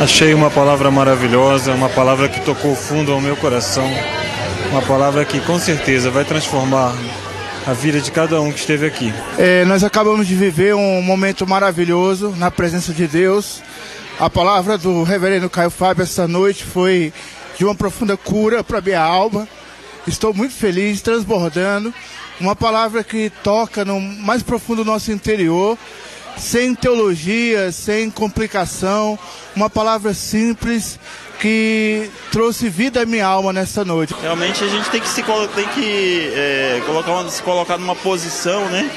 Achei uma palavra maravilhosa, uma palavra que tocou fundo ao meu coração, uma palavra que com certeza vai transformar a vida de cada um que esteve aqui. É, nós acabamos de viver um momento maravilhoso na presença de Deus. A palavra do reverendo Caio Fábio esta noite foi de uma profunda cura para minha alma. Estou muito feliz, transbordando. Uma palavra que toca no mais profundo do nosso interior sem teologia, sem complicação, uma palavra simples que trouxe vida à minha alma nessa noite. Realmente a gente tem que se, tem que, é, colocar se colocar numa posição, né?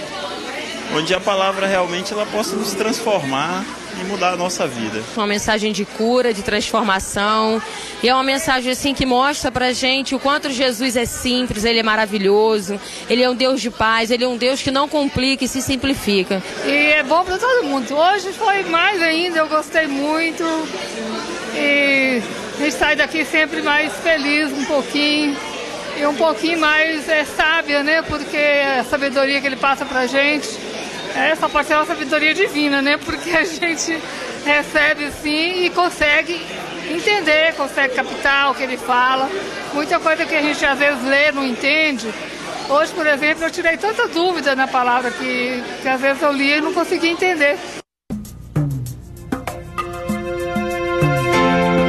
Onde a palavra realmente ela possa nos transformar e mudar a nossa vida. Uma mensagem de cura, de transformação. E é uma mensagem assim que mostra pra gente o quanto Jesus é simples, ele é maravilhoso, ele é um Deus de paz, ele é um Deus que não complica e se simplifica. E é bom para todo mundo. Hoje foi mais ainda, eu gostei muito. E a gente sai daqui sempre mais feliz um pouquinho e um pouquinho mais é, sábia, né? Porque a sabedoria que ele passa pra gente essa pode ser uma sabedoria divina, né? Porque a gente recebe sim e consegue entender, consegue captar o que ele fala. Muita coisa que a gente às vezes lê, não entende. Hoje, por exemplo, eu tirei tanta dúvida na palavra que, que às vezes eu li e não conseguia entender.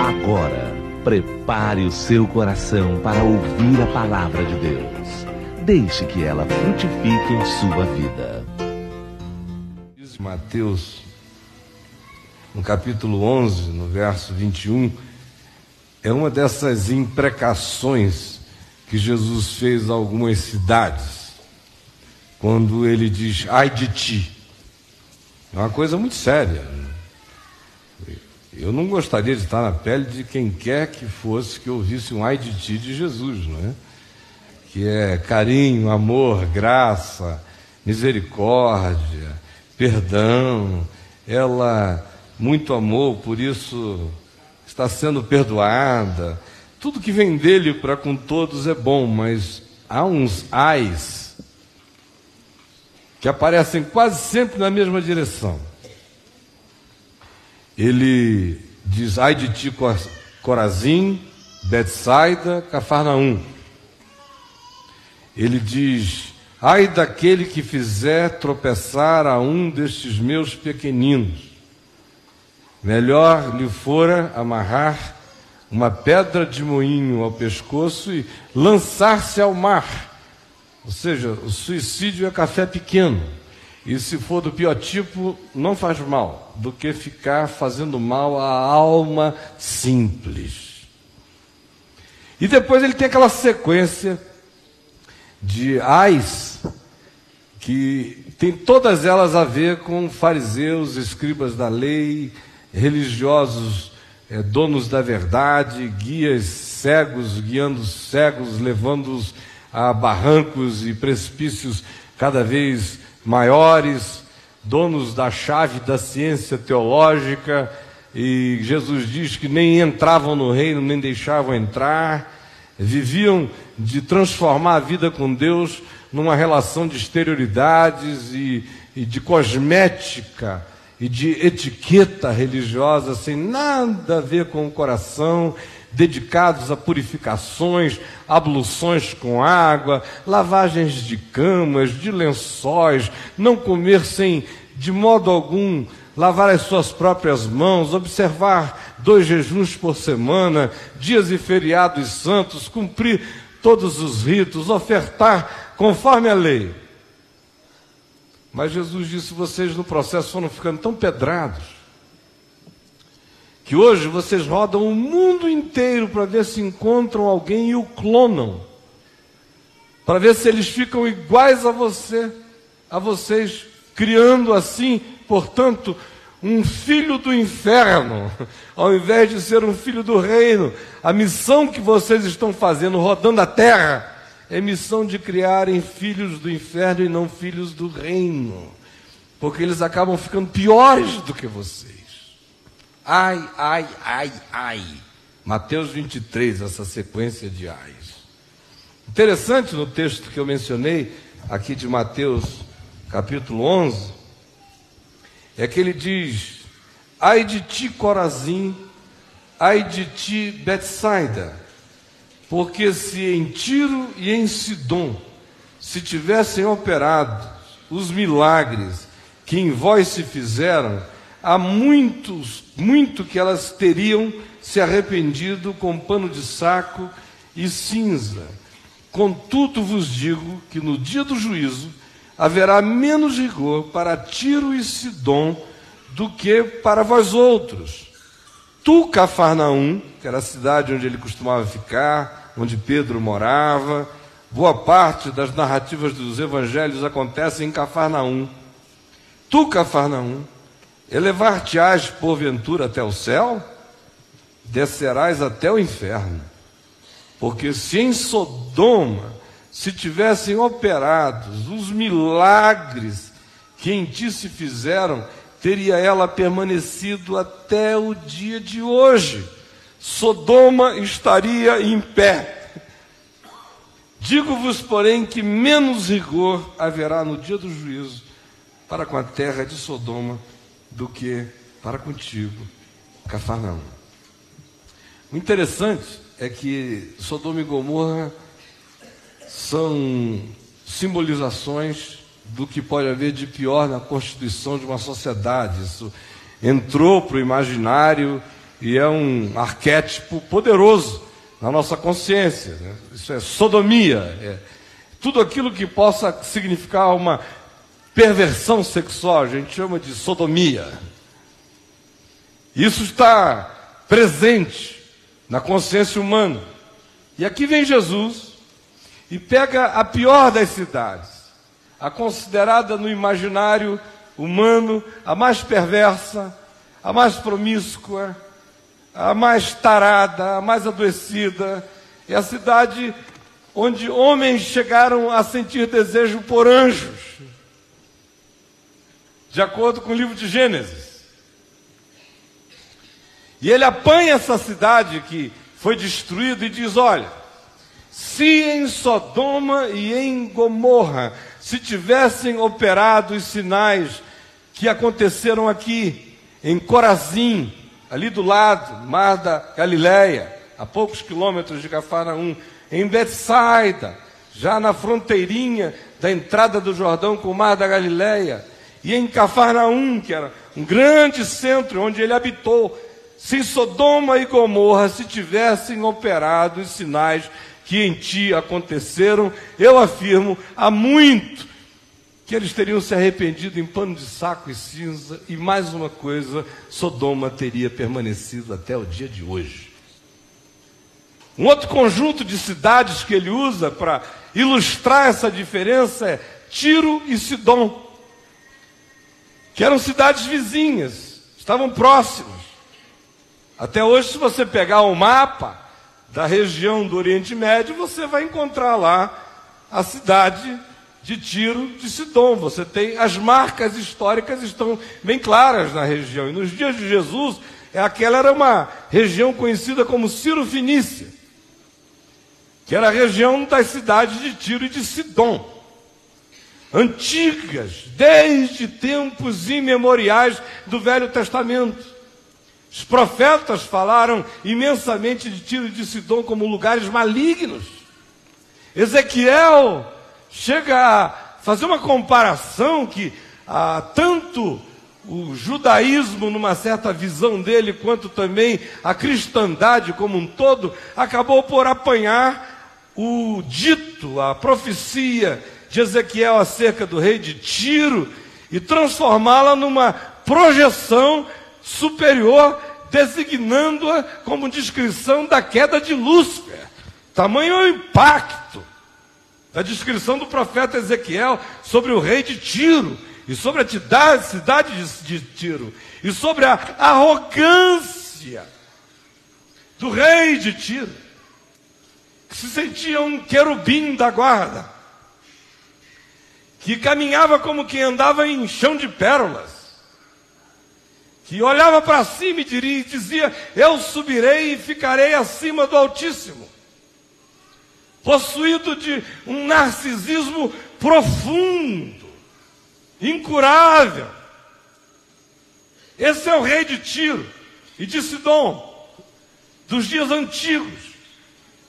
Agora, prepare o seu coração para ouvir a palavra de Deus. Deixe que ela frutifique em sua vida. Mateus, no capítulo 11, no verso 21, é uma dessas imprecações que Jesus fez a algumas cidades, quando ele diz: ai de ti. É uma coisa muito séria. Eu não gostaria de estar na pele de quem quer que fosse que ouvisse um ai de ti de Jesus, não é? Que é carinho, amor, graça, misericórdia, perdão, ela muito amor, por isso está sendo perdoada. Tudo que vem dele para com todos é bom, mas há uns ais que aparecem quase sempre na mesma direção. Ele diz: Ai de ti, Corazim, Betsaida, Cafarnaum. Ele diz: Ai daquele que fizer tropeçar a um destes meus pequeninos. Melhor lhe fora amarrar uma pedra de moinho ao pescoço e lançar-se ao mar. Ou seja, o suicídio é café pequeno. E se for do pior tipo, não faz mal, do que ficar fazendo mal à alma simples. E depois ele tem aquela sequência de ais que tem todas elas a ver com fariseus, escribas da lei, religiosos, é, donos da verdade, guias cegos, guiando cegos, levando-os a barrancos e precipícios cada vez maiores, donos da chave da ciência teológica, e Jesus diz que nem entravam no reino, nem deixavam entrar viviam de transformar a vida com Deus numa relação de exterioridades e, e de cosmética e de etiqueta religiosa sem nada a ver com o coração, dedicados a purificações, abluções com água, lavagens de camas, de lençóis, não comer sem, de modo algum, lavar as suas próprias mãos, observar dois jejuns por semana, dias e feriados santos, cumprir todos os ritos, ofertar conforme a lei. Mas Jesus disse: vocês no processo foram ficando tão pedrados, que hoje vocês rodam o mundo inteiro para ver se encontram alguém e o clonam, para ver se eles ficam iguais a você, a vocês, criando assim, portanto, um filho do inferno, ao invés de ser um filho do reino. A missão que vocês estão fazendo, rodando a terra, é missão de criarem filhos do inferno e não filhos do reino, porque eles acabam ficando piores do que vocês. Ai, ai, ai, ai. Mateus 23, essa sequência de ais. Interessante no texto que eu mencionei, aqui de Mateus, capítulo 11, é que ele diz: Ai de ti, Corazim, ai de ti, Betsaida, porque se em Tiro e em Sidom se tivessem operado os milagres que em vós se fizeram, há muitos, muito que elas teriam se arrependido com pano de saco e cinza. Contudo vos digo que no dia do juízo haverá menos rigor para Tiro e Sidom do que para vós outros. Tu, Cafarnaum, que era a cidade onde ele costumava ficar, onde Pedro morava, boa parte das narrativas dos evangelhos acontecem em Cafarnaum. Tu, Cafarnaum, Elevar-te-ás porventura até o céu, descerás até o inferno. Porque se em Sodoma se tivessem operados os milagres que em ti se fizeram, teria ela permanecido até o dia de hoje. Sodoma estaria em pé. Digo-vos, porém, que menos rigor haverá no dia do juízo para com a terra de Sodoma do que para contigo, Cafarnaum. O interessante é que Sodoma e Gomorra são simbolizações do que pode haver de pior na constituição de uma sociedade. Isso entrou para o imaginário e é um arquétipo poderoso na nossa consciência. Né? Isso é sodomia, é tudo aquilo que possa significar uma perversão sexual, a gente chama de sodomia. Isso está presente na consciência humana. E aqui vem Jesus e pega a pior das cidades, a considerada no imaginário humano a mais perversa, a mais promíscua, a mais tarada, a mais adoecida, é a cidade onde homens chegaram a sentir desejo por anjos de acordo com o livro de Gênesis. E ele apanha essa cidade que foi destruída e diz: Olha, se em Sodoma e em Gomorra se tivessem operado os sinais que aconteceram aqui, em Corazim, ali do lado, mar da Galileia, a poucos quilômetros de Cafarnaum, em Betsaida, já na fronteirinha da entrada do Jordão com o mar da Galileia, e em Cafarnaum, que era um grande centro onde ele habitou, se Sodoma e Gomorra se tivessem operado os sinais que em ti aconteceram, eu afirmo, há muito que eles teriam se arrependido em pano de saco e cinza, e mais uma coisa, Sodoma teria permanecido até o dia de hoje. Um outro conjunto de cidades que ele usa para ilustrar essa diferença é Tiro e Sidom que eram cidades vizinhas, estavam próximas. Até hoje, se você pegar o um mapa da região do Oriente Médio, você vai encontrar lá a cidade de Tiro de Sidom. Você tem as marcas históricas estão bem claras na região. E nos dias de Jesus, é aquela era uma região conhecida como Ciro Finícia, que era a região das cidades de Tiro e de Sidom antigas, desde tempos imemoriais do Velho Testamento. Os profetas falaram imensamente de Tiro e de Sidom como lugares malignos. Ezequiel chega a fazer uma comparação que ah, tanto o judaísmo, numa certa visão dele, quanto também a cristandade como um todo, acabou por apanhar o dito, a profecia de Ezequiel acerca do rei de Tiro e transformá-la numa projeção superior, designando-a como descrição da queda de Lúcifer. Tamanho é o impacto da descrição do profeta Ezequiel sobre o rei de Tiro e sobre a cidade, cidade de, de Tiro, e sobre a arrogância do rei de Tiro, que se sentia um querubim da guarda, que caminhava como quem andava em chão de pérolas, que olhava para cima e dizia: Eu subirei e ficarei acima do Altíssimo, possuído de um narcisismo profundo incurável. Esse é o rei de Tiro e de Sidom, dos dias antigos.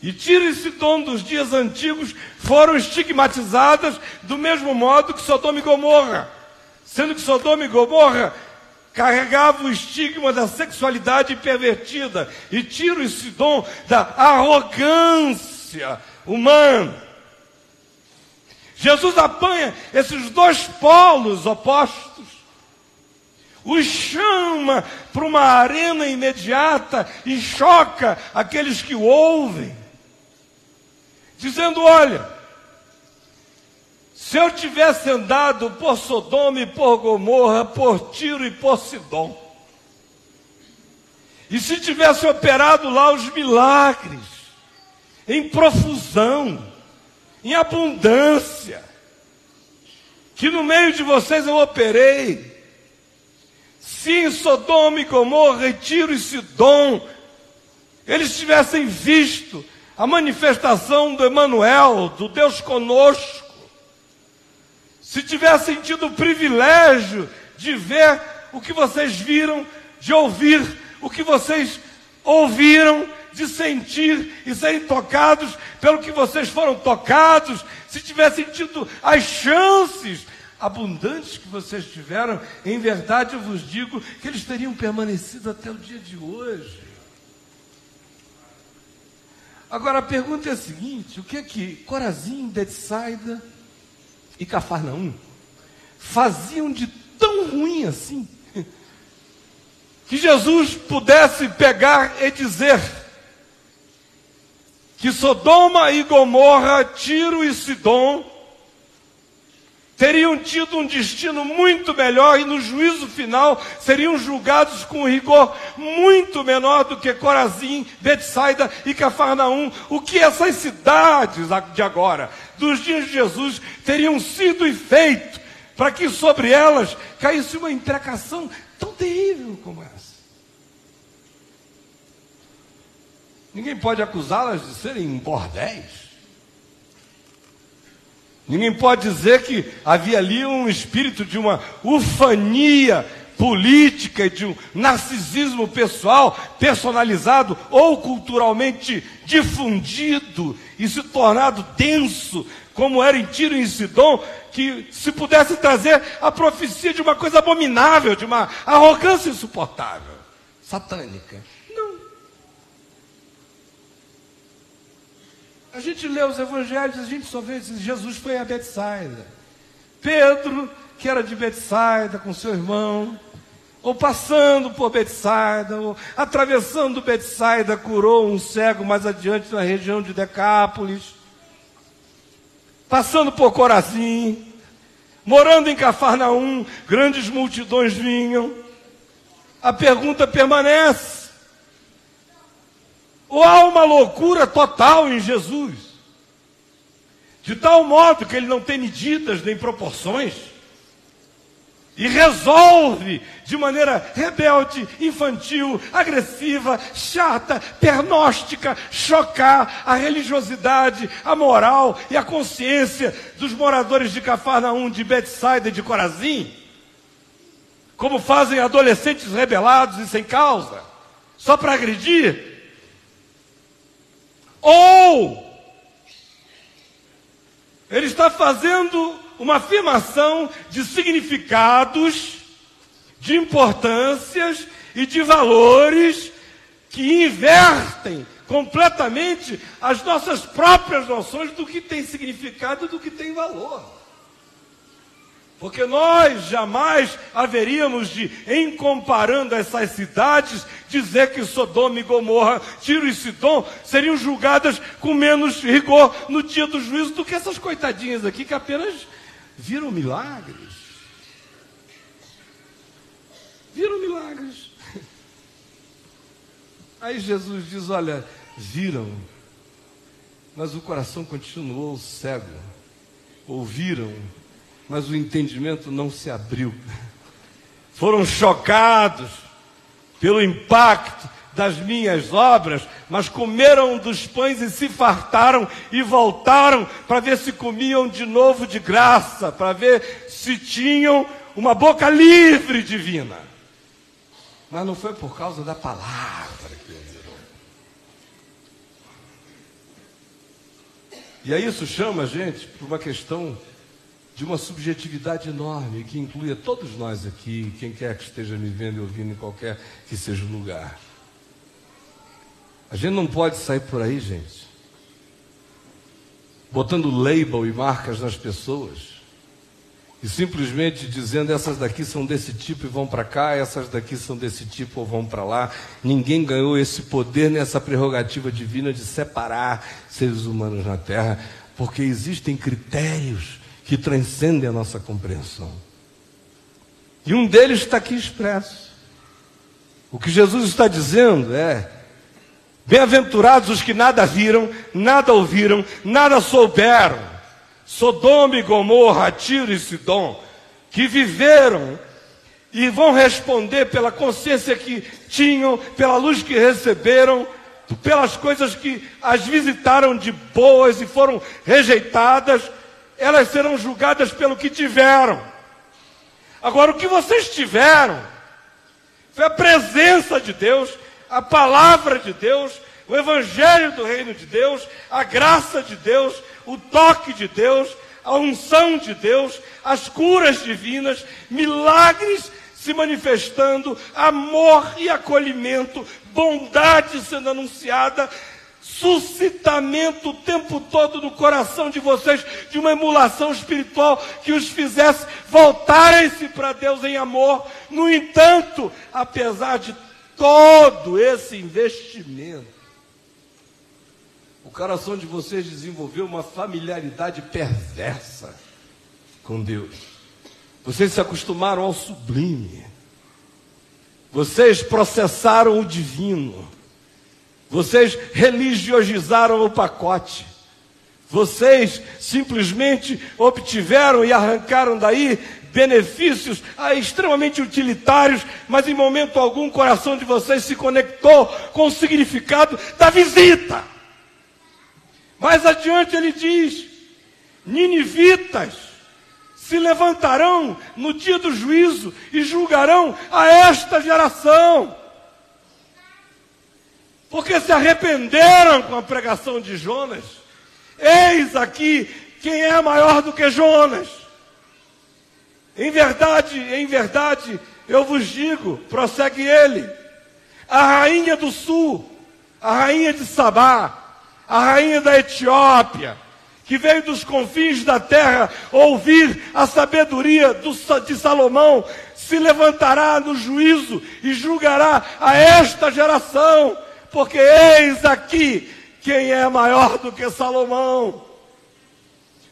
E Tiro e Sidom dos dias antigos foram estigmatizadas do mesmo modo que Sodoma e Gomorra, sendo que Sodoma e Gomorra carregavam o estigma da sexualidade pervertida e Tiro e Sidom da arrogância humana. Jesus apanha esses dois polos opostos, os chama para uma arena imediata e choca aqueles que o ouvem, dizendo: Olha, se eu tivesse andado por Sodoma e por Gomorra, por Tiro e por Sidom, e se tivesse operado lá os milagres, em profusão, em abundância, que no meio de vocês eu operei. Se em Sodoma e Gomorra, Tiro e Sidom, eles tivessem visto a manifestação do Emanuel, do Deus conosco, se tivessem tido o privilégio de ver o que vocês viram, de ouvir o que vocês ouviram, de sentir e serem tocados pelo que vocês foram tocados, se tivessem tido as chances abundantes que vocês tiveram, em verdade eu vos digo que eles teriam permanecido até o dia de hoje. Agora a pergunta é a seguinte: o que é que Corazim, Betsaida e Cafarnaum faziam de tão ruim assim? Que Jesus pudesse pegar e dizer: que Sodoma e Gomorra, Tiro e Sidom teriam tido um destino muito melhor e no juízo final seriam julgados com rigor muito menor do que Corazim, Betsaida e Cafarnaum. O que essas cidades de agora, dos dias de Jesus, teriam sido e feito para que sobre elas caísse uma imprecação tão terrível como essa? Ninguém pode acusá-las de serem bordéis. Ninguém pode dizer que havia ali um espírito de uma ufania política, de um narcisismo pessoal, personalizado ou culturalmente difundido e se tornado denso, como era em Tiro e em Sidom, que se pudesse trazer a profecia de uma coisa abominável, de uma arrogância insuportável, satânica. A gente lê os evangelhos, a gente só vê que Jesus foi a Betsaida. Pedro, que era de Betsaida com seu irmão, ou passando por Betsaida, ou atravessando Betsaida, curou um cego mais adiante na região de Decápolis. Passando por Corazim, morando em Cafarnaum, grandes multidões vinham. A pergunta permanece: ou há uma loucura total em Jesus, de tal modo que ele não tem medidas nem proporções, e resolve de maneira rebelde, infantil, agressiva, chata, pernóstica, chocar a religiosidade, a moral e a consciência dos moradores de Cafarnaum, de Betsaida e de Corazim, como fazem adolescentes rebelados e sem causa, só para agredir. Ou ele está fazendo uma afirmação de significados de importâncias e de valores que invertem completamente as nossas próprias noções do que tem significado e do que tem valor. Porque nós jamais haveríamos de, em comparando essas cidades, dizer que Sodoma e Gomorra, Tiro e Sidom seriam julgadas com menos rigor no dia do juízo do que essas coitadinhas aqui que apenas viram milagres. Viram milagres. Aí Jesus diz: Olha, viram, mas o coração continuou cego. Ouviram, mas o entendimento não se abriu. Foram chocados pelo impacto das minhas obras, mas comeram dos pães e se fartaram e voltaram para ver se comiam de novo de graça, para ver se tinham uma boca livre divina. Mas não foi por causa da palavra que ouviram. E aí isso chama a gente para uma questão de uma subjetividade enorme que inclui a todos nós aqui, quem quer que esteja me vendo e ouvindo em qualquer que seja o lugar. A gente não pode sair por aí, gente, botando label e marcas nas pessoas e simplesmente dizendo essas daqui são desse tipo e vão para cá, essas daqui são desse tipo ou vão para lá. Ninguém ganhou esse poder nessa prerrogativa divina de separar seres humanos na terra, porque existem critérios que transcendem a nossa compreensão. E um deles está aqui expresso. O que Jesus está dizendo é: bem-aventurados os que nada viram, nada ouviram, nada souberam. Sodoma e Gomorra, Tiro e Sidom, que viveram e vão responder pela consciência que tinham, pela luz que receberam, pelas coisas que as visitaram de boas e foram rejeitadas, elas serão julgadas pelo que tiveram. Agora, o que vocês tiveram foi a presença de Deus, a palavra de Deus, o evangelho do reino de Deus, a graça de Deus, o toque de Deus, a unção de Deus, as curas divinas, milagres se manifestando, amor e acolhimento, bondade sendo anunciada, suscitamento o tempo todo no coração de vocês de uma emulação espiritual que os fizesse voltarem-se para Deus em amor. No entanto, apesar de todo esse investimento, o coração de vocês desenvolveu uma familiaridade perversa com Deus. Vocês se acostumaram ao sublime. Vocês processaram o divino. Vocês religiosizaram o pacote. Vocês simplesmente obtiveram e arrancaram daí benefícios ah, extremamente utilitários, mas em momento algum o coração de vocês se conectou com o significado da visita. Mais adiante ele diz: Ninivitas se levantarão no dia do juízo e julgarão a esta geração porque se arrependeram com a pregação de Jonas. Eis aqui quem é maior do que Jonas. Em verdade, em verdade, eu vos digo, prossegue ele, a rainha do sul, a rainha de Sabá, a rainha da Etiópia, que veio dos confins da terra ouvir a sabedoria do, de Salomão, se levantará no juízo e julgará a esta geração porque eis aqui quem é maior do que Salomão.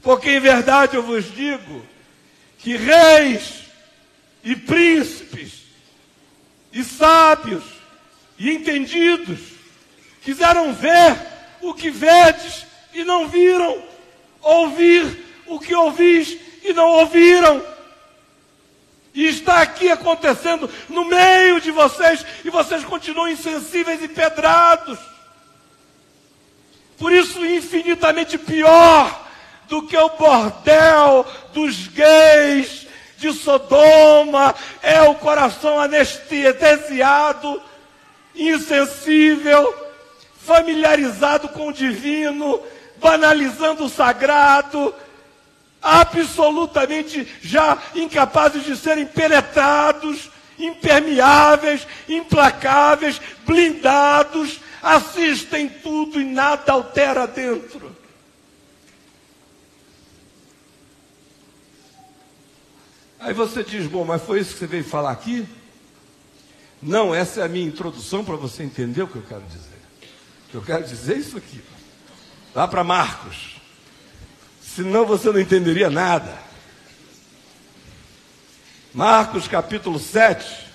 Porque em verdade eu vos digo que reis e príncipes e sábios e entendidos quiseram ver o que vedes e não viram, ouvir o que ouvis e não ouviram. E está aqui acontecendo no meio de vocês e vocês continuam insensíveis e pedrados. Por isso, infinitamente pior do que o bordel dos gays de Sodoma é o coração anestesiado, insensível, familiarizado com o divino, banalizando o sagrado absolutamente já incapazes de serem penetrados impermeáveis, implacáveis, blindados, assistem tudo e nada altera dentro. Aí você diz, bom, mas foi isso que você veio falar aqui? Não, essa é a minha introdução para você entender o que eu quero dizer. O que eu quero dizer é isso aqui. Vá para Marcos. Senão você não entenderia nada. Marcos capítulo 7.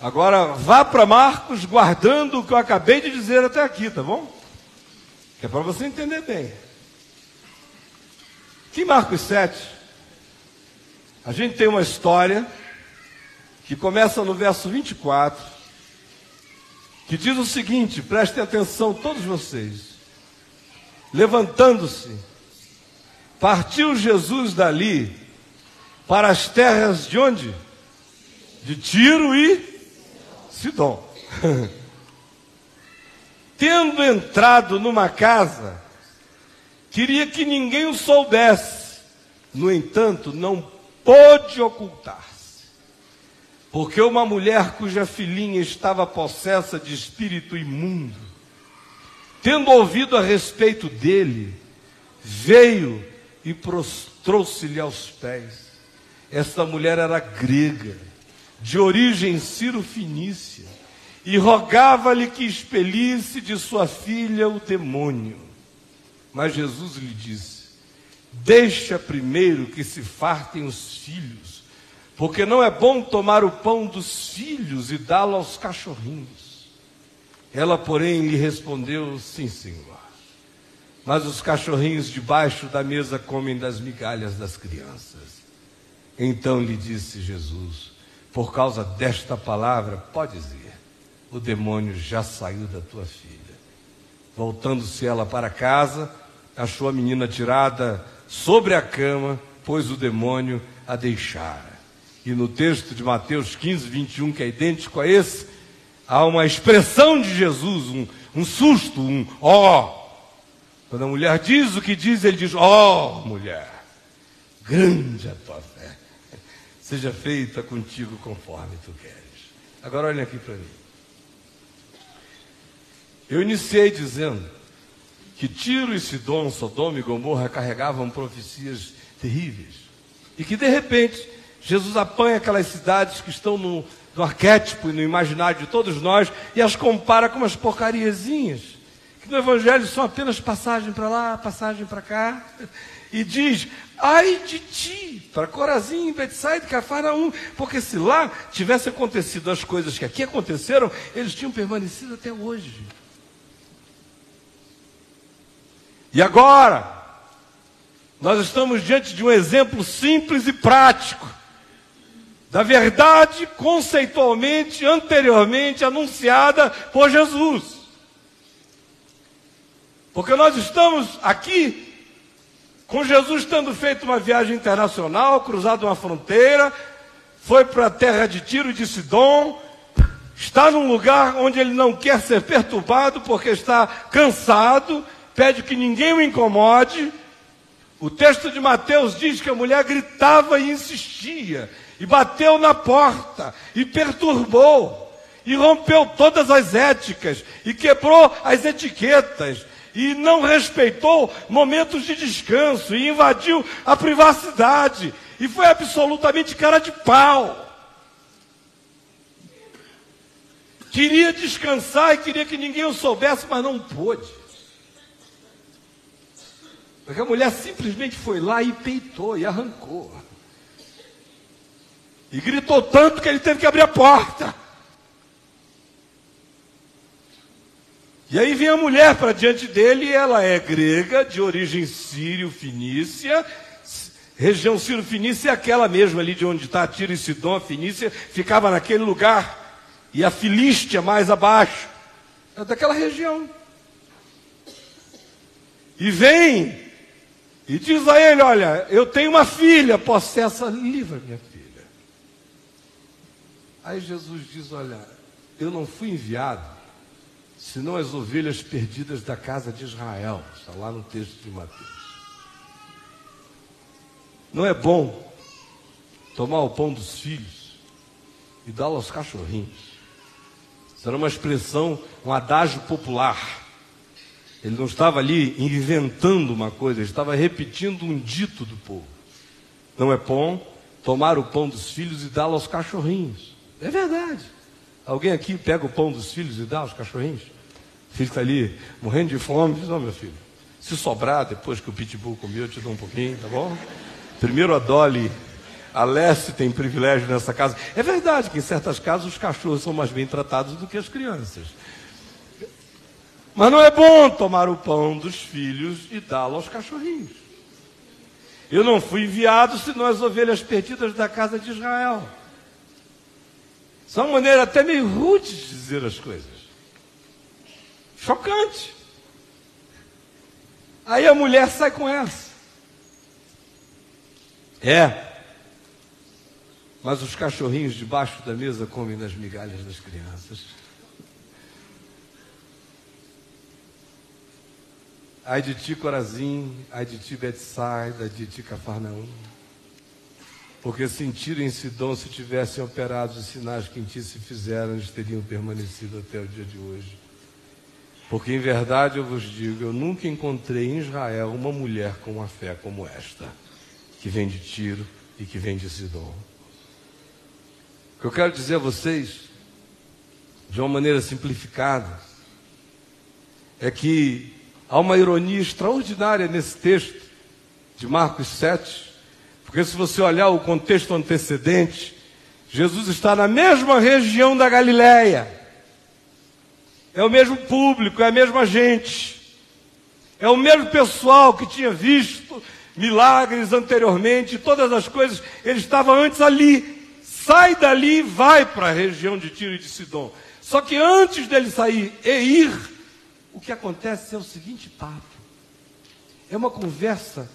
Agora vá para Marcos guardando o que eu acabei de dizer até aqui, tá bom? Que é para você entender bem. Aqui em Marcos 7, a gente tem uma história que começa no verso 24, que diz o seguinte: prestem atenção, todos vocês. Levantando-se, partiu Jesus dali para as terras de onde? De Tiro e Sidom. Tendo entrado numa casa, queria que ninguém o soubesse. No entanto, não pôde ocultar-se. Porque uma mulher cuja filhinha estava possessa de espírito imundo, tendo ouvido a respeito dele, veio e prostrou-se-lhe aos pés. Esta mulher era grega, de origem ciro-fenícia, e rogava-lhe que expelisse de sua filha o demônio. Mas Jesus lhe disse: Deixa primeiro que se fartem os filhos, porque não é bom tomar o pão dos filhos e dá-lo aos cachorrinhos. Ela, porém, lhe respondeu: Sim, senhor. Mas os cachorrinhos debaixo da mesa comem das migalhas das crianças. Então lhe disse Jesus: Por causa desta palavra, podes ir. O demônio já saiu da tua filha. Voltando-se ela para casa, achou a menina tirada sobre a cama, pois o demônio a deixara. E no texto de Mateus 15, 21, que é idêntico a esse, há uma expressão de Jesus, um, um susto, um ó. Oh. Quando a mulher diz o que diz, ele diz: ó, oh, mulher, grande a tua fé, seja feita contigo conforme tu queres. Agora olhem aqui para mim. Eu iniciei dizendo que Tiro e Sidom, Sodoma e Gomorra carregavam profecias terríveis. E que de repente Jesus apanha aquelas cidades que estão no, no arquétipo e no imaginário de todos nós e as compara com umas porcariazinhas. Que no Evangelho são apenas passagem para lá, passagem para cá. E diz: ai de ti, para Corazim, Betsaida, Cafarnaum, porque se lá tivesse acontecido as coisas que aqui aconteceram, eles tinham permanecido até hoje. E agora, nós estamos diante de um exemplo simples e prático da verdade conceitualmente, anteriormente anunciada por Jesus. Porque nós estamos aqui com Jesus tendo feito uma viagem internacional, cruzado uma fronteira, foi para a terra de Tiro de Sidom, está num lugar onde ele não quer ser perturbado porque está cansado pede que ninguém o incomode. O texto de Mateus diz que a mulher gritava e insistia, e bateu na porta, e perturbou, e rompeu todas as éticas, e quebrou as etiquetas, e não respeitou momentos de descanso, e invadiu a privacidade, e foi absolutamente cara de pau. Queria descansar e queria que ninguém o soubesse, mas não pôde. Porque a mulher simplesmente foi lá e peitou e arrancou. E gritou tanto que ele teve que abrir a porta. E aí vem a mulher para diante dele, e ela é grega, de origem sírio-fenícia. Região sírio-fenícia é aquela mesma ali de onde está Tiro e Sidom, a Fenícia, ficava naquele lugar. E a Filístia mais abaixo. É daquela região. E vem e diz a ele: Olha, eu tenho uma filha possessa, livra minha filha. Aí Jesus diz: Olha, eu não fui enviado, senão as ovelhas perdidas da casa de Israel. Está lá no texto de Mateus. Não é bom tomar o pão dos filhos e dá-lo aos cachorrinhos. Era uma expressão, um adágio popular. Ele não estava ali inventando uma coisa, ele estava repetindo um dito do povo. Não é bom tomar o pão dos filhos e dá-lo aos cachorrinhos. É verdade. Alguém aqui pega o pão dos filhos e dá aos cachorrinhos? O filho está ali morrendo de fome, diz, não, meu filho, se sobrar, depois que o pitbull comeu, eu te dou um pouquinho, tá bom? Primeiro a Dolly, a Leste tem privilégio nessa casa. É verdade que em certas casas os cachorros são mais bem tratados do que as crianças. Mas não é bom tomar o pão dos filhos e dá-lo aos cachorrinhos. Eu não fui enviado senão as ovelhas perdidas da casa de Israel. São uma maneira até meio rude de dizer as coisas. Chocante. Aí a mulher sai com essa. É. Mas os cachorrinhos debaixo da mesa comem das migalhas das crianças. Ai de ti, Corazim, ai de ti, Betsaida, ai de ti, Cafarnaum. Porque se em Sidom se tivessem operado os sinais que em ti se fizeram, eles teriam permanecido até o dia de hoje. Porque em verdade eu vos digo, eu nunca encontrei em Israel uma mulher com uma fé como esta, que vem de Tiro e que vem de Sidom. O que eu quero dizer a vocês, de uma maneira simplificada, é que Há uma ironia extraordinária nesse texto de Marcos 7, porque se você olhar o contexto antecedente, Jesus está na mesma região da Galileia. É o mesmo público, é a mesma gente. É o mesmo pessoal que tinha visto milagres anteriormente, todas as coisas, ele estava antes ali. Sai dali e vai para a região de Tiro e de Sidom. Só que antes dele sair e ir, o que acontece é o seguinte papo. É uma conversa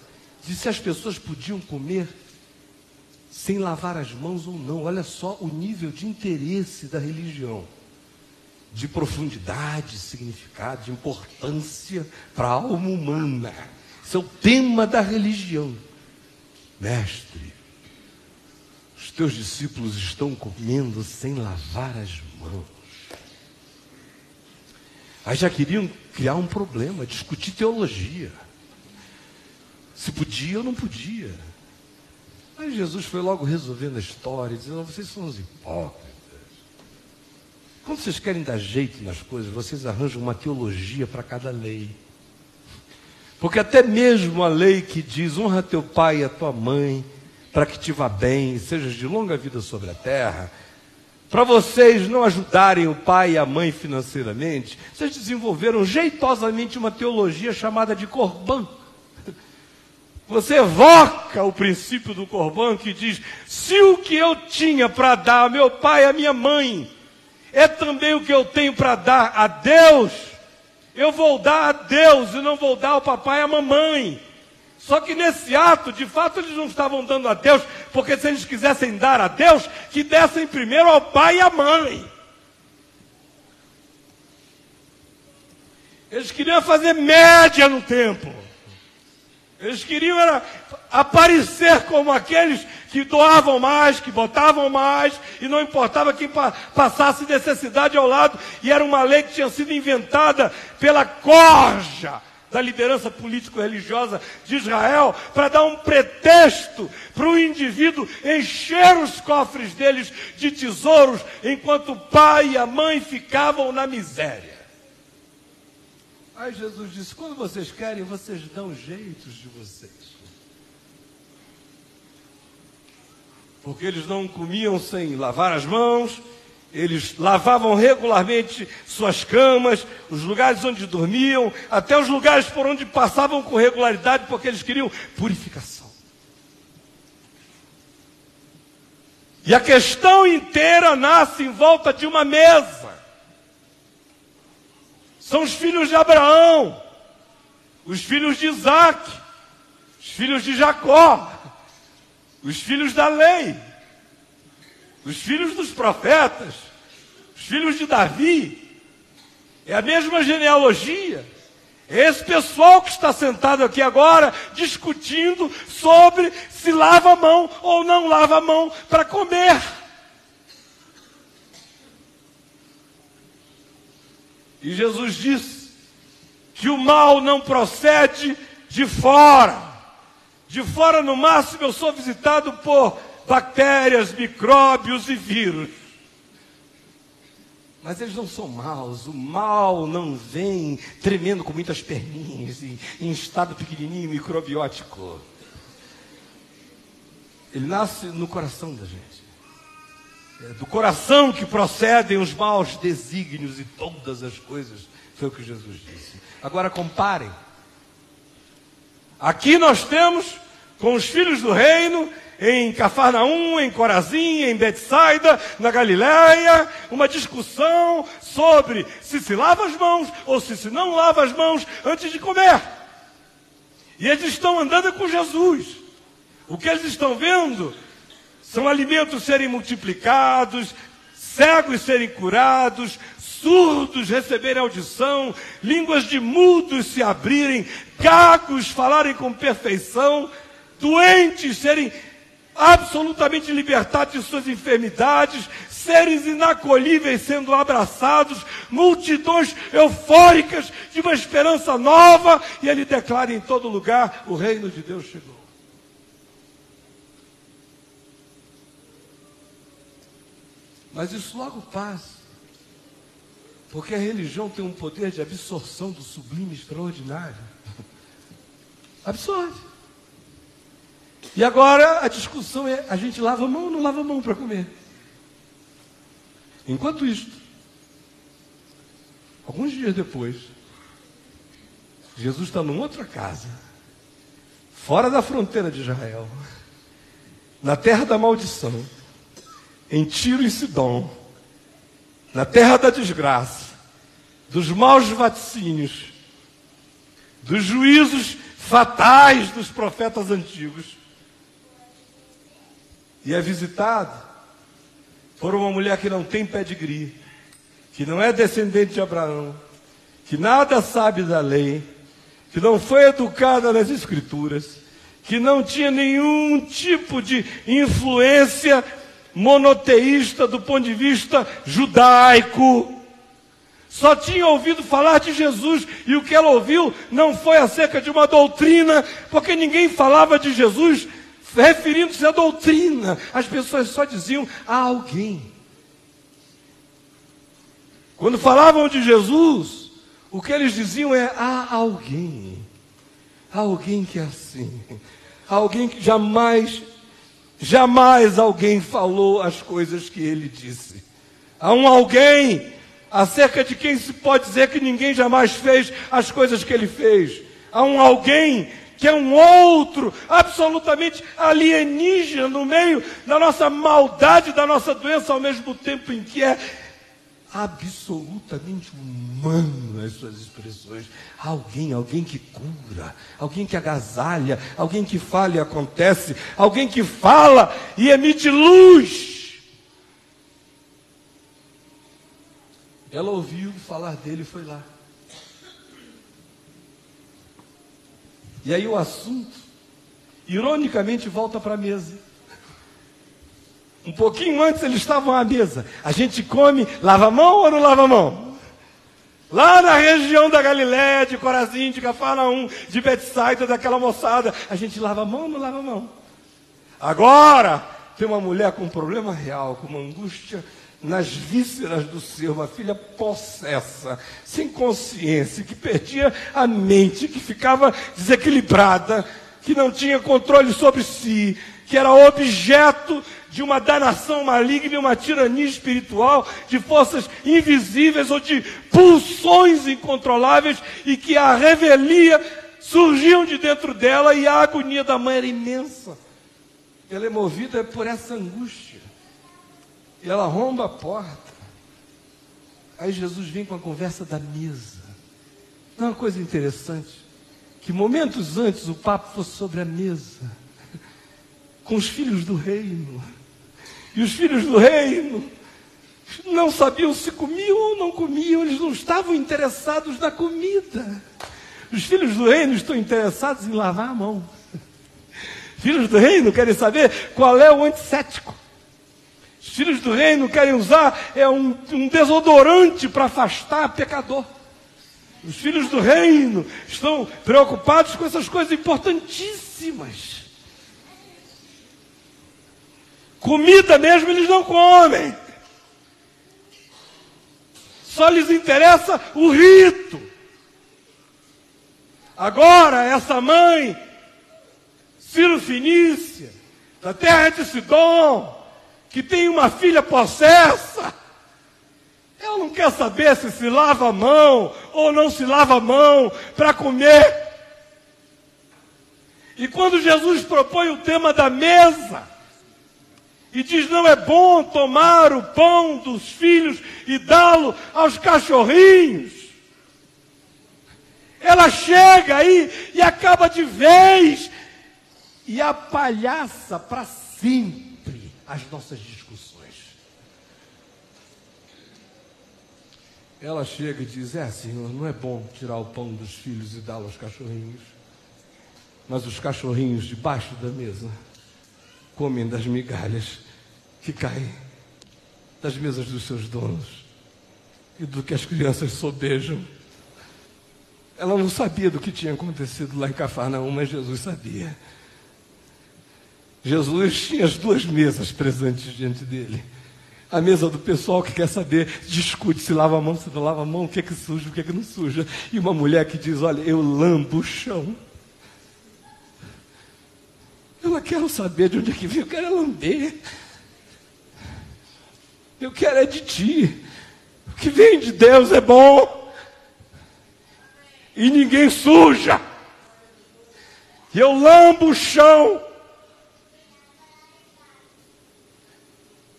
de se as pessoas podiam comer sem lavar as mãos ou não. Olha só o nível de interesse da religião. De profundidade, significado, de importância para a alma humana. Esse é o tema da religião. Mestre, os teus discípulos estão comendo sem lavar as mãos. Aí já queriam criar um problema, discutir teologia. Se podia ou não podia. Aí Jesus foi logo resolvendo a história, dizendo: vocês são os hipócritas. Quando vocês querem dar jeito nas coisas, vocês arranjam uma teologia para cada lei. Porque até mesmo a lei que diz honra teu pai e a tua mãe, para que te vá bem, e sejas de longa vida sobre a terra, para vocês não ajudarem o pai e a mãe financeiramente, vocês desenvolveram jeitosamente uma teologia chamada de Corban. Você evoca o princípio do Corban que diz: se o que eu tinha para dar ao meu pai e à minha mãe é também o que eu tenho para dar a Deus, eu vou dar a Deus e não vou dar ao papai e à mamãe. Só que nesse ato, de fato, eles não estavam dando a Deus, porque se eles quisessem dar a Deus, que dessem primeiro ao pai e à mãe. Eles queriam fazer média no tempo. Eles queriam era aparecer como aqueles que doavam mais, que botavam mais, e não importava quem passasse necessidade ao lado, e era uma lei que tinha sido inventada pela corja da liderança político-religiosa de Israel para dar um pretexto para o indivíduo encher os cofres deles de tesouros, enquanto o pai e a mãe ficavam na miséria. Aí Jesus disse: quando vocês querem, vocês dão jeitos de vocês. Porque eles não comiam sem lavar as mãos, eles lavavam regularmente suas camas, os lugares onde dormiam, até os lugares por onde passavam com regularidade, porque eles queriam purificação. E a questão inteira nasce em volta de uma mesa. São os filhos de Abraão, os filhos de Isaac, os filhos de Jacó, os filhos da lei os filhos dos profetas, os filhos de Davi, é a mesma genealogia, Esse pessoal que está sentado aqui agora discutindo sobre se lava a mão ou não lava a mão para comer. E Jesus disse que o mal não procede de fora. De fora, no máximo, eu sou visitado por bactérias, micróbios e vírus. Mas eles não são maus. O mal não vem tremendo com muitas perninhas, em, em estado pequenininho, microbiótico. Ele nasce no coração da gente. É do coração que procedem os maus desígnios e todas as coisas. Foi o que Jesus disse. Agora comparem. Aqui nós temos com os filhos do reino em Cafarnaum, em Corazim, em Betsaida, na Galiléia, uma discussão sobre se se lava as mãos ou se se não lava as mãos antes de comer. E eles estão andando com Jesus. O que eles estão vendo são alimentos serem multiplicados, cegos serem curados, surdos receberem audição, línguas de mudos se abrirem, gagos falarem com perfeição, doentes serem absolutamente libertados de suas enfermidades, seres inacolhíveis sendo abraçados, multidões eufóricas de uma esperança nova, e ele declara em todo lugar: o reino de Deus chegou. Mas isso logo passa. Porque a religião tem um poder de absorção do sublime extraordinário. Absorve. E agora a discussão é: a gente lava a mão ou não lava a mão para comer? Enquanto isto, alguns dias depois, Jesus está numa outra casa, fora da fronteira de Israel, na terra da maldição, em Tiro e Sidom, na terra da desgraça, dos maus vaticínios, dos juízos fatais dos profetas antigos. E é visitado por uma mulher que não tem pedigree, que não é descendente de Abraão, que nada sabe da lei, que não foi educada nas escrituras, que não tinha nenhum tipo de influência monoteísta do ponto de vista judaico. Só tinha ouvido falar de Jesus e o que ela ouviu não foi acerca de uma doutrina, porque ninguém falava de Jesus referindo-se à doutrina. As pessoas só diziam a alguém. Quando falavam de Jesus, o que eles diziam é a alguém. Alguém que é assim. Alguém que jamais, jamais alguém falou as coisas que ele disse. A um alguém acerca de quem se pode dizer que ninguém jamais fez as coisas que ele fez. A um alguém que é um outro, absolutamente alienígena no meio da nossa maldade, da nossa doença, ao mesmo tempo em que é absolutamente humano nas suas expressões. Alguém, alguém que cura, alguém que agasalha, alguém que fala e acontece, alguém que fala e emite luz. Ela ouviu falar dele e foi lá. E aí o assunto, ironicamente, volta para a mesa. Um pouquinho antes eles estavam à mesa. A gente come, lava a mão ou não lava a mão? Lá na região da Galiléia, de Corazim, de Cafarnaum, de Betsaida, daquela moçada, a gente lava a mão ou não lava a mão? Agora, tem uma mulher com um problema real, com uma angústia nas vísceras do ser, uma filha possessa, sem consciência, que perdia a mente, que ficava desequilibrada, que não tinha controle sobre si, que era objeto de uma danação maligna, uma tirania espiritual, de forças invisíveis ou de pulsões incontroláveis e que a revelia surgiam de dentro dela e a agonia da mãe era imensa. Ela é movida por essa angústia. E ela romba a porta. Aí Jesus vem com a conversa da mesa. Não é uma coisa interessante? Que momentos antes o papo fosse sobre a mesa. Com os filhos do reino. E os filhos do reino não sabiam se comiam ou não comiam, eles não estavam interessados na comida. Os filhos do reino estão interessados em lavar a mão. Filhos do reino querem saber qual é o antisséptico. Os filhos do reino querem usar é um, um desodorante para afastar pecador. Os filhos do reino estão preocupados com essas coisas importantíssimas. Comida mesmo eles não comem. Só lhes interessa o rito. Agora, essa mãe, Ciro Finícia, da terra de Sidom, que tem uma filha possessa, ela não quer saber se se lava a mão ou não se lava a mão para comer. E quando Jesus propõe o tema da mesa, e diz: não é bom tomar o pão dos filhos e dá-lo aos cachorrinhos. Ela chega aí e acaba de vez e apalhaça para sempre as nossas discussões. Ela chega e diz: É, Senhor, não é bom tirar o pão dos filhos e dá-lo aos cachorrinhos, mas os cachorrinhos debaixo da mesa comem das migalhas que caem das mesas dos seus donos e do que as crianças sobejam. Ela não sabia do que tinha acontecido lá em Cafarnaum, mas Jesus sabia. Jesus tinha as duas mesas presentes diante dele. A mesa do pessoal que quer saber, discute se lava a mão, se não lava a mão, o que é que suja, o que é que não suja. E uma mulher que diz: Olha, eu lambo o chão. Eu não quero saber de onde é que vem, eu quero lamber. Eu quero é de ti. O que vem de Deus é bom. E ninguém suja. E eu lambo o chão.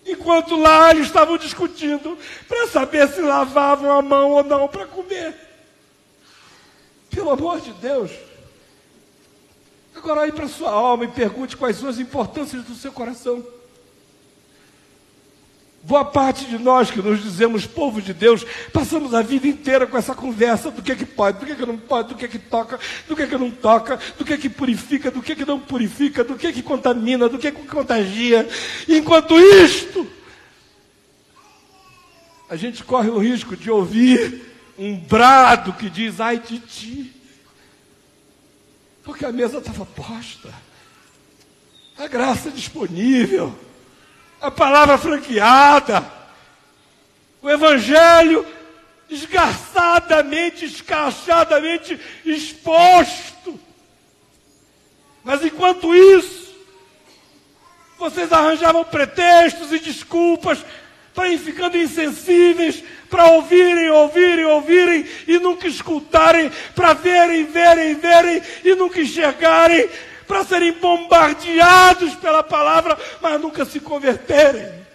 Enquanto lá eles estavam discutindo para saber se lavavam a mão ou não para comer. Pelo amor de Deus. Agora aí para sua alma e pergunte quais são as importâncias do seu coração. Boa parte de nós que nos dizemos povo de Deus, passamos a vida inteira com essa conversa do que é que pode, do que é que não pode, do que é que toca, do que é que não toca, do que é que purifica, do que é que não purifica, do que é que contamina, do que é que contagia. Enquanto isto, a gente corre o risco de ouvir um brado que diz, ai de ti. Porque a mesa estava posta, a graça disponível a palavra franqueada, o evangelho esgarçadamente, escachadamente exposto. Mas enquanto isso, vocês arranjavam pretextos e desculpas para ir ficando insensíveis, para ouvirem, ouvirem, ouvirem e nunca escutarem, para verem, verem, verem e nunca enxergarem, para serem bombardeados pela palavra, mas nunca se converterem.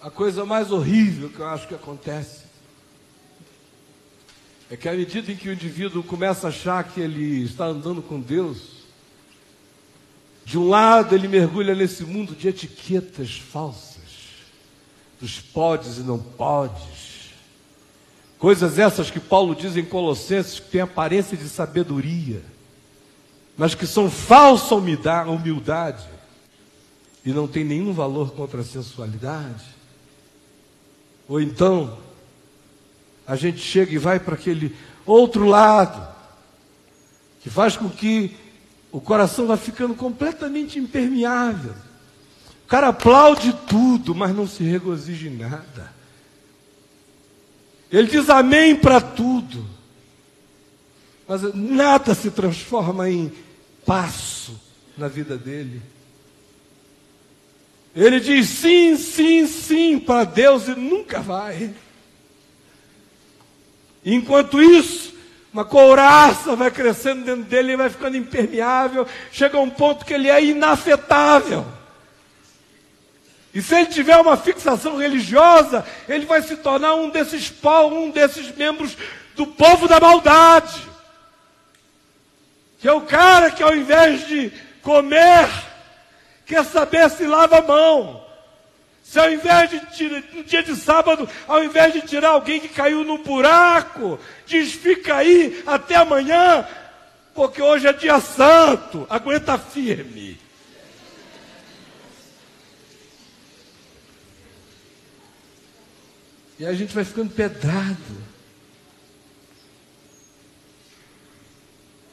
A coisa mais horrível que eu acho que acontece é que à medida em que o indivíduo começa a achar que ele está andando com Deus, de um lado ele mergulha nesse mundo de etiquetas falsas, dos podes e não podes, Coisas essas que Paulo diz em Colossenses que têm aparência de sabedoria, mas que são falsa humildade e não tem nenhum valor contra a sensualidade. Ou então, a gente chega e vai para aquele outro lado, que faz com que o coração vá ficando completamente impermeável. O cara aplaude tudo, mas não se regozija em nada. Ele diz amém para tudo. Mas nada se transforma em passo na vida dele. Ele diz sim, sim, sim para Deus e nunca vai. Enquanto isso, uma couraça vai crescendo dentro dele e vai ficando impermeável, chega a um ponto que ele é inafetável. E se ele tiver uma fixação religiosa, ele vai se tornar um desses pau, um desses membros do povo da maldade. Que é o cara que ao invés de comer, quer saber se lava a mão. Se ao invés de tirar, no dia de sábado, ao invés de tirar alguém que caiu no buraco, diz fica aí até amanhã, porque hoje é dia santo, aguenta firme. E a gente vai ficando pedrado.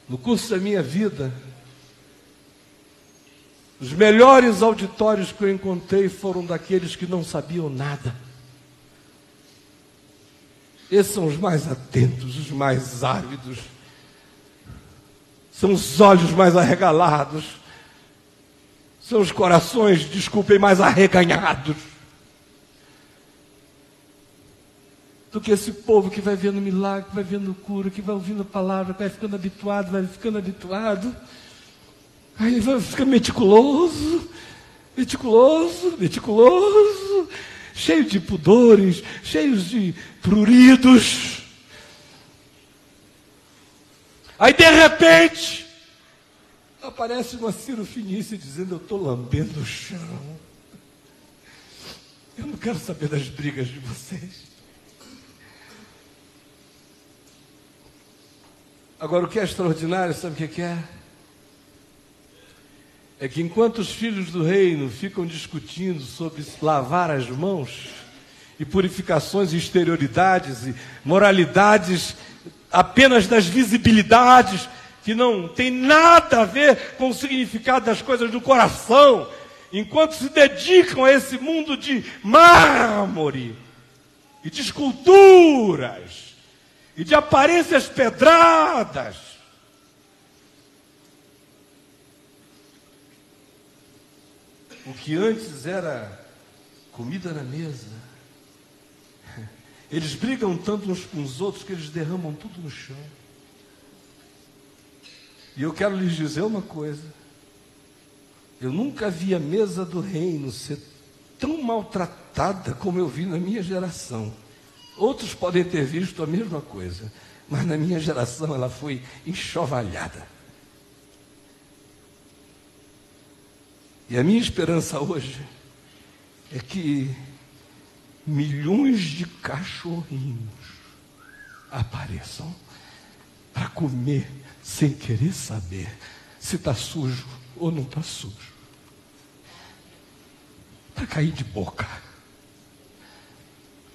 No curso da minha vida, os melhores auditórios que eu encontrei foram daqueles que não sabiam nada. Esses são os mais atentos, os mais ávidos. São os olhos mais arregalados. São os corações, desculpem, mais arreganhados. Do que esse povo que vai vendo milagre, que vai vendo cura, que vai ouvindo a palavra, que vai ficando habituado, vai ficando habituado. Aí ele vai ficar meticuloso, meticuloso, meticuloso, cheio de pudores, cheios de pruridos. Aí de repente aparece uma Ciro Finícia dizendo: Eu estou lambendo o chão. Eu não quero saber das brigas de vocês. Agora, o que é extraordinário, sabe o que é? é que enquanto os filhos do reino ficam discutindo sobre lavar as mãos, e purificações e exterioridades e moralidades apenas das visibilidades, que não tem nada a ver com o significado das coisas do coração, enquanto se dedicam a esse mundo de mármore e de esculturas e de aparências pedradas, o que antes era comida na mesa, eles brigam tanto uns com os outros que eles derramam tudo no chão. E eu quero lhes dizer uma coisa: eu nunca vi a mesa do reino ser tão maltratada como eu vi na minha geração. Outros podem ter visto a mesma coisa, mas na minha geração ela foi enxovalhada. E a minha esperança hoje é que milhões de cachorrinhos apareçam para comer sem querer saber se está sujo ou não está sujo. Para cair de boca.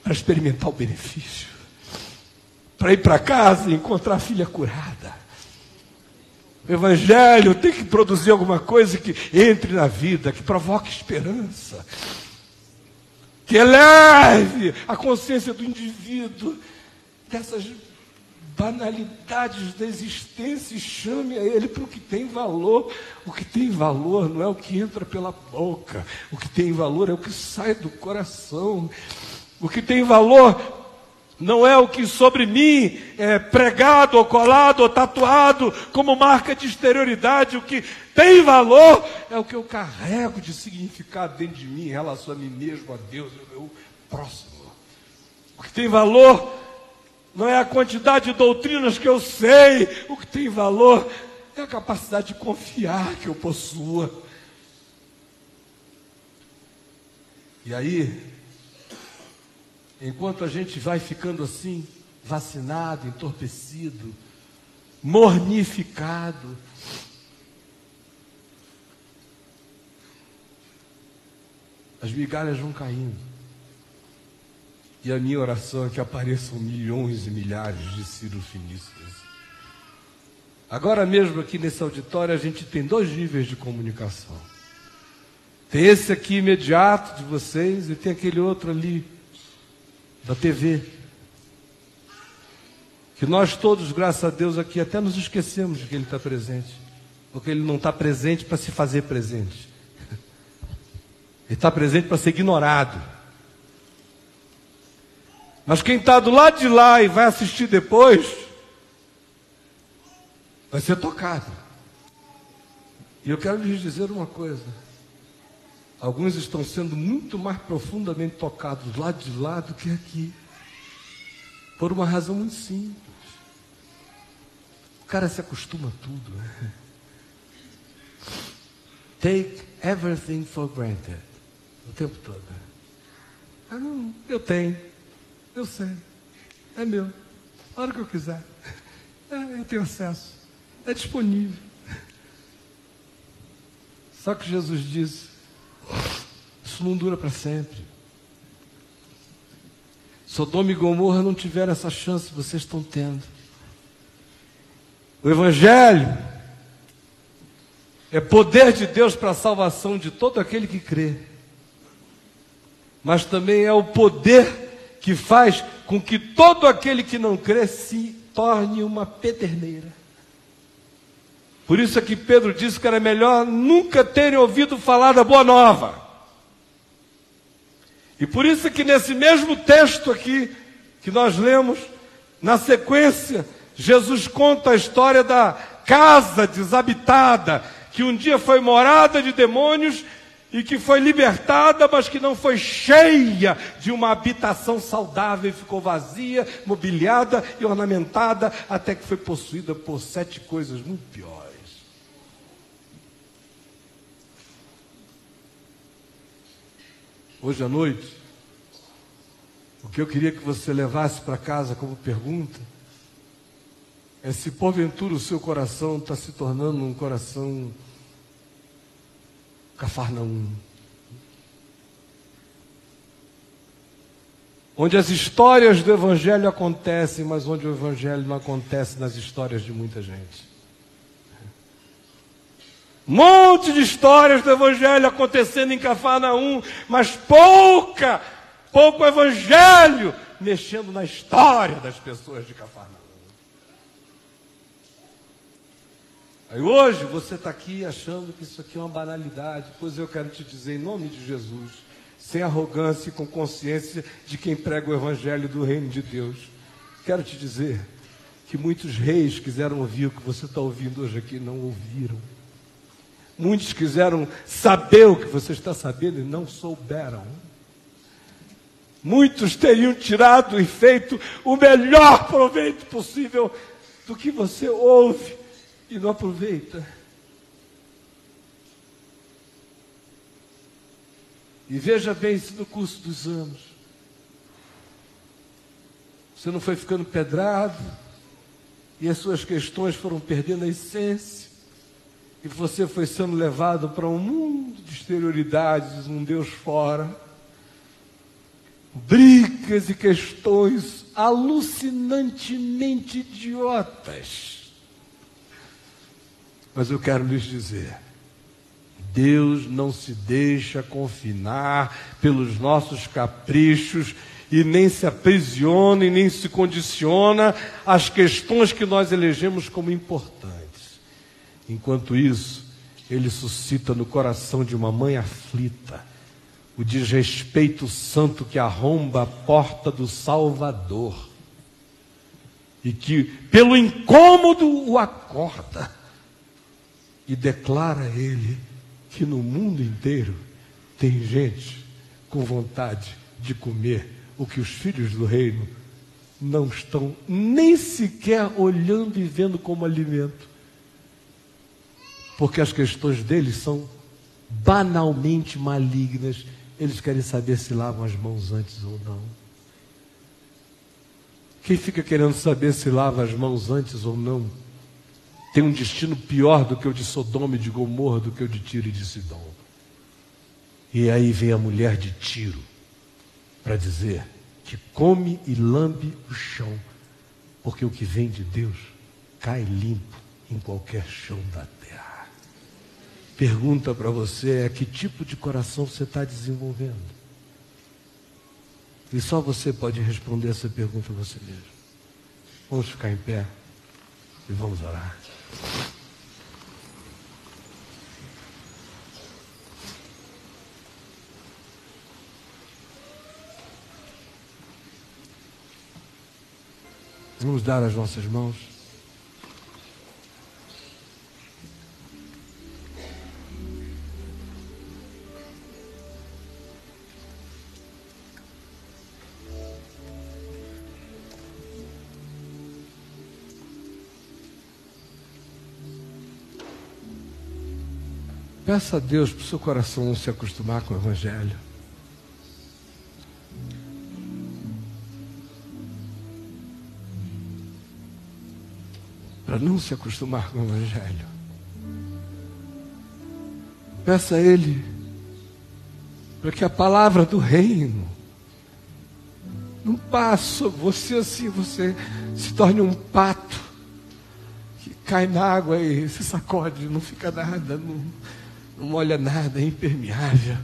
Para experimentar o benefício. Para ir para casa e encontrar a filha curada o Evangelho tem que produzir alguma coisa que entre na vida, que provoque esperança, que eleve a consciência do indivíduo dessas banalidades da existência e chame a ele para o que tem valor. O que tem valor não é o que entra pela boca, o que tem valor é o que sai do coração. O que tem valor não é o que sobre mim é pregado, ou colado, ou tatuado como marca de exterioridade. O que tem valor é o que eu carrego de significado dentro de mim em relação a mim mesmo, a Deus e ao meu próximo. O que tem valor não é a quantidade de doutrinas que eu sei. O que tem valor é a capacidade de confiar que eu possua. E aí, Enquanto a gente vai ficando assim, vacinado, entorpecido, mornificado, as migalhas vão caindo. E a minha oração é que apareçam milhões e milhares de Finícios. Agora mesmo aqui nesse auditório a gente tem dois níveis de comunicação. Tem esse aqui imediato de vocês e tem aquele outro ali da TV. Que nós todos, graças a Deus, aqui até nos esquecemos de que Ele está presente. Porque Ele não está presente para se fazer presente. Ele está presente para ser ignorado. Mas quem está do lado de lá e vai assistir depois, vai ser tocado. E eu quero lhes dizer uma coisa. Alguns estão sendo muito mais profundamente tocados lá de lá do que aqui. Por uma razão muito simples. O cara se acostuma a tudo. Né? Take everything for granted. O tempo todo. Ah, não, eu tenho. Eu sei. É meu. A hora que eu quiser. É, eu tenho acesso. É disponível. Só que Jesus disse: Isso não dura para sempre. Sodoma e Gomorra não tiveram essa chance, vocês estão tendo. O Evangelho é poder de Deus para a salvação de todo aquele que crê, mas também é o poder que faz com que todo aquele que não crê se torne uma pederneira. Por isso é que Pedro disse que era melhor nunca terem ouvido falar da boa nova. E por isso é que nesse mesmo texto aqui que nós lemos, na sequência, Jesus conta a história da casa desabitada, que um dia foi morada de demônios e que foi libertada, mas que não foi cheia de uma habitação saudável ficou vazia, mobiliada e ornamentada, até que foi possuída por sete coisas muito piores. Hoje à noite, o que eu queria que você levasse para casa como pergunta é se porventura o seu coração está se tornando um coração cafarnaum. Onde as histórias do Evangelho acontecem, mas onde o Evangelho não acontece nas histórias de muita gente. Monte de histórias do Evangelho acontecendo em Cafarnaum, mas pouca, pouco Evangelho mexendo na história das pessoas de Cafarnaum. Aí hoje você está aqui achando que isso aqui é uma banalidade, pois eu quero te dizer, em nome de Jesus, sem arrogância e com consciência de quem prega o Evangelho do Reino de Deus, quero te dizer que muitos reis quiseram ouvir o que você está ouvindo hoje aqui, não ouviram. Muitos quiseram saber o que você está sabendo e não souberam. Muitos teriam tirado e feito o melhor proveito possível do que você ouve e não aproveita. E veja bem se no curso dos anos você não foi ficando pedrado e as suas questões foram perdendo a essência e você foi sendo levado para um mundo de exterioridades, um Deus fora. Brigas e questões alucinantemente idiotas. Mas eu quero lhes dizer: Deus não se deixa confinar pelos nossos caprichos e nem se aprisiona e nem se condiciona às questões que nós elegemos como importantes. Enquanto isso, ele suscita no coração de uma mãe aflita o desrespeito santo que arromba a porta do Salvador e que, pelo incômodo, o acorda e declara a ele que no mundo inteiro tem gente com vontade de comer o que os filhos do reino não estão nem sequer olhando e vendo como alimento porque as questões deles são banalmente malignas. Eles querem saber se lavam as mãos antes ou não. Quem fica querendo saber se lava as mãos antes ou não, tem um destino pior do que o de Sodoma e de Gomorra, do que o de Tiro e de Sidom. E aí vem a mulher de Tiro para dizer que come e lambe o chão, porque o que vem de Deus cai limpo em qualquer chão da terra pergunta para você é que tipo de coração você está desenvolvendo. E só você pode responder essa pergunta a você mesmo. Vamos ficar em pé e vamos orar. Vamos dar as nossas mãos. Peça a Deus para o seu coração não se acostumar com o Evangelho. Para não se acostumar com o Evangelho. Peça a Ele para que a palavra do reino não passe você assim, você se torne um pato que cai na água e se sacode, não fica nada. Não não molha nada, é impermeável.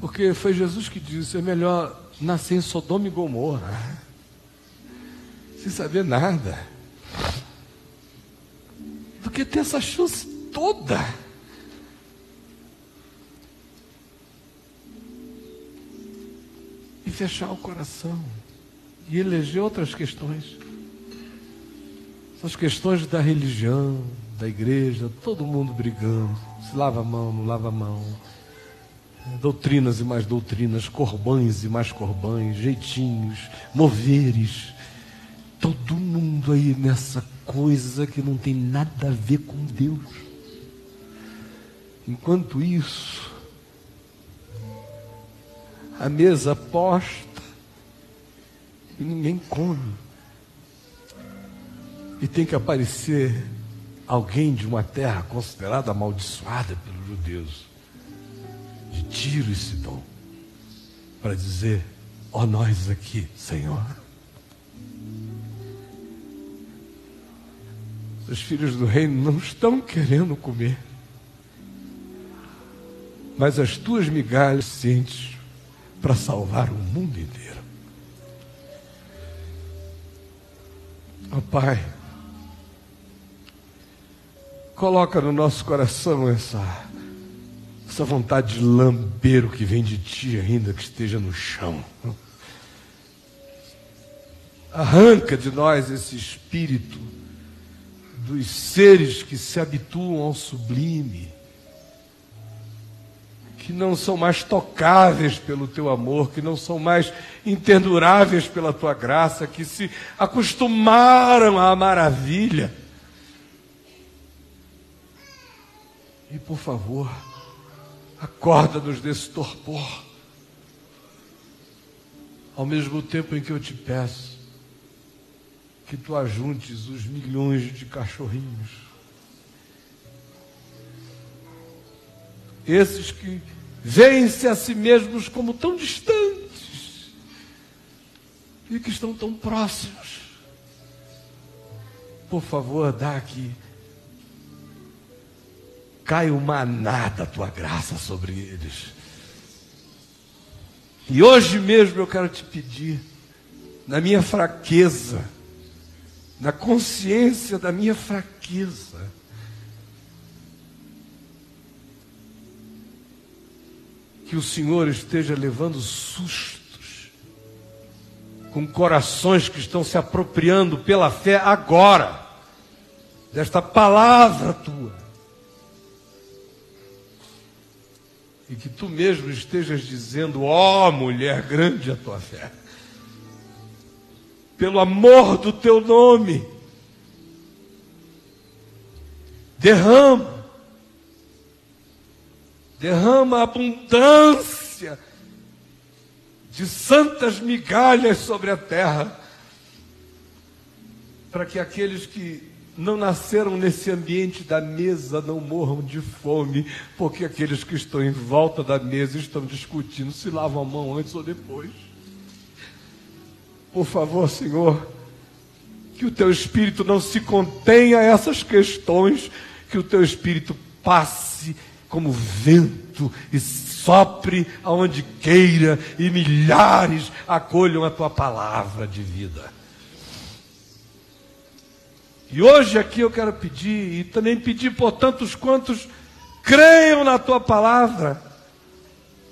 Porque foi Jesus que disse: é melhor nascer em Sodoma e Gomorra, sem saber nada, do que ter essa chance toda. E fechar o coração e eleger outras questões. As questões da religião, da igreja, todo mundo brigando. Se lava a mão, não lava a mão doutrinas e mais doutrinas, corbães e mais corbães, jeitinhos, moveres. Todo mundo aí nessa coisa que não tem nada a ver com Deus. Enquanto isso, a mesa posta e ninguém come. E tem que aparecer alguém de uma terra considerada amaldiçoada pelos judeus de Tiro e Sidom para dizer: ó nós aqui, Senhor. Os filhos do reino não estão querendo comer, mas as tuas migalhas sentes para salvar o mundo inteiro. Ó oh, Pai, coloca no nosso coração essa essa vontade de lamber o que vem de ti, ainda que esteja no chão. Arranca de nós esse espírito dos seres que se habituam ao sublime, que não são mais tocáveis pelo teu amor, que não são mais interduráveis pela tua graça, que se acostumaram à maravilha. E por favor, Acorda-nos desse torpor. Ao mesmo tempo em que eu te peço que tu ajuntes os milhões de cachorrinhos. Esses que veem-se a si mesmos como tão distantes e que estão tão próximos. Por favor, dá aqui cai o maná da tua graça sobre eles. E hoje mesmo eu quero te pedir, na minha fraqueza, na consciência da minha fraqueza, que o Senhor esteja levando sustos com corações que estão se apropriando pela fé agora desta palavra tua. E que tu mesmo estejas dizendo: ó oh, mulher, grande a tua fé, pelo amor do teu nome, derrama, derrama abundância de santas migalhas sobre a terra, para que aqueles que não nasceram nesse ambiente da mesa não morram de fome, porque aqueles que estão em volta da mesa estão discutindo se lavam a mão antes ou depois. Por favor, Senhor, que o teu espírito não se contenha a essas questões, que o teu espírito passe como vento e sopre aonde queira e milhares acolham a tua palavra de vida. E hoje aqui eu quero pedir, e também pedir por tantos quantos creiam na tua palavra,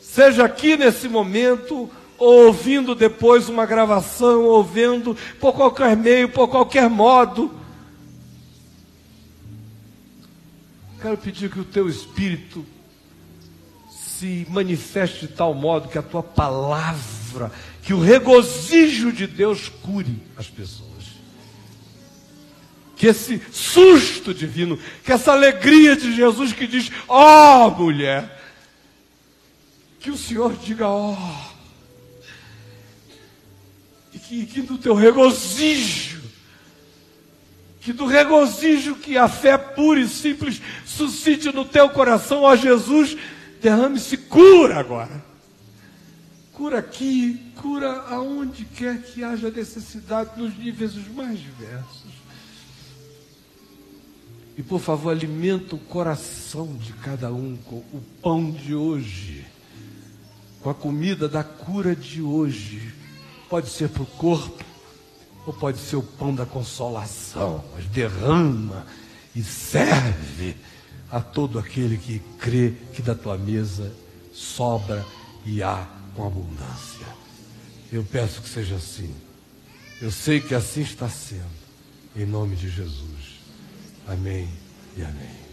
seja aqui nesse momento, ou ouvindo depois uma gravação, ou vendo por qualquer meio, por qualquer modo. Quero pedir que o teu espírito se manifeste de tal modo que a tua palavra, que o regozijo de Deus cure as pessoas que esse susto divino, que essa alegria de Jesus que diz: Ó oh, mulher, que o Senhor diga: Ó, oh, E que, que do teu regozijo, que do regozijo que a fé pura e simples suscite no teu coração, ó Jesus, derrame-se cura agora. Cura aqui, cura aonde quer que haja necessidade, nos níveis mais diversos. E por favor, alimenta o coração de cada um com o pão de hoje, com a comida da cura de hoje. Pode ser para o corpo, ou pode ser o pão da consolação, mas derrama e serve a todo aquele que crê que da tua mesa sobra e há com abundância. Eu peço que seja assim. Eu sei que assim está sendo. Em nome de Jesus. Amém e amém.